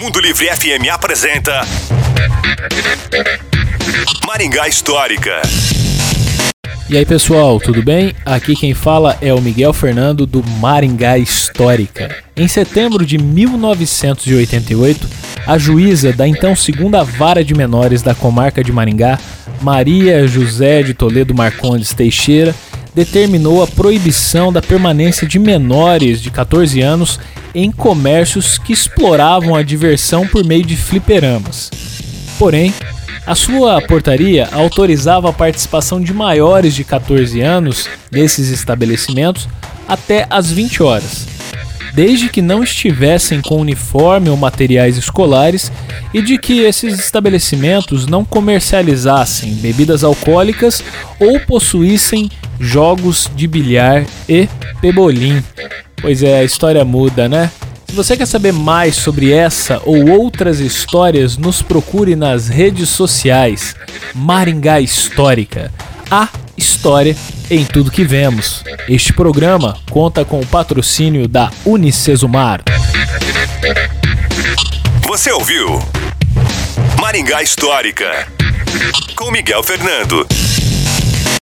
Mundo Livre FM apresenta Maringá Histórica. E aí pessoal, tudo bem? Aqui quem fala é o Miguel Fernando do Maringá Histórica. Em setembro de 1988, a juíza da então segunda vara de menores da comarca de Maringá, Maria José de Toledo Marcondes Teixeira, determinou a proibição da permanência de menores de 14 anos em comércios que exploravam a diversão por meio de fliperamas. Porém, a sua portaria autorizava a participação de maiores de 14 anos nesses estabelecimentos até às 20 horas, desde que não estivessem com uniforme ou materiais escolares e de que esses estabelecimentos não comercializassem bebidas alcoólicas ou possuíssem jogos de bilhar e pebolim. Pois é, a história muda, né? Se você quer saber mais sobre essa ou outras histórias, nos procure nas redes sociais. Maringá Histórica. A história em tudo que vemos. Este programa conta com o patrocínio da Unicesumar. Você ouviu Maringá Histórica com Miguel Fernando.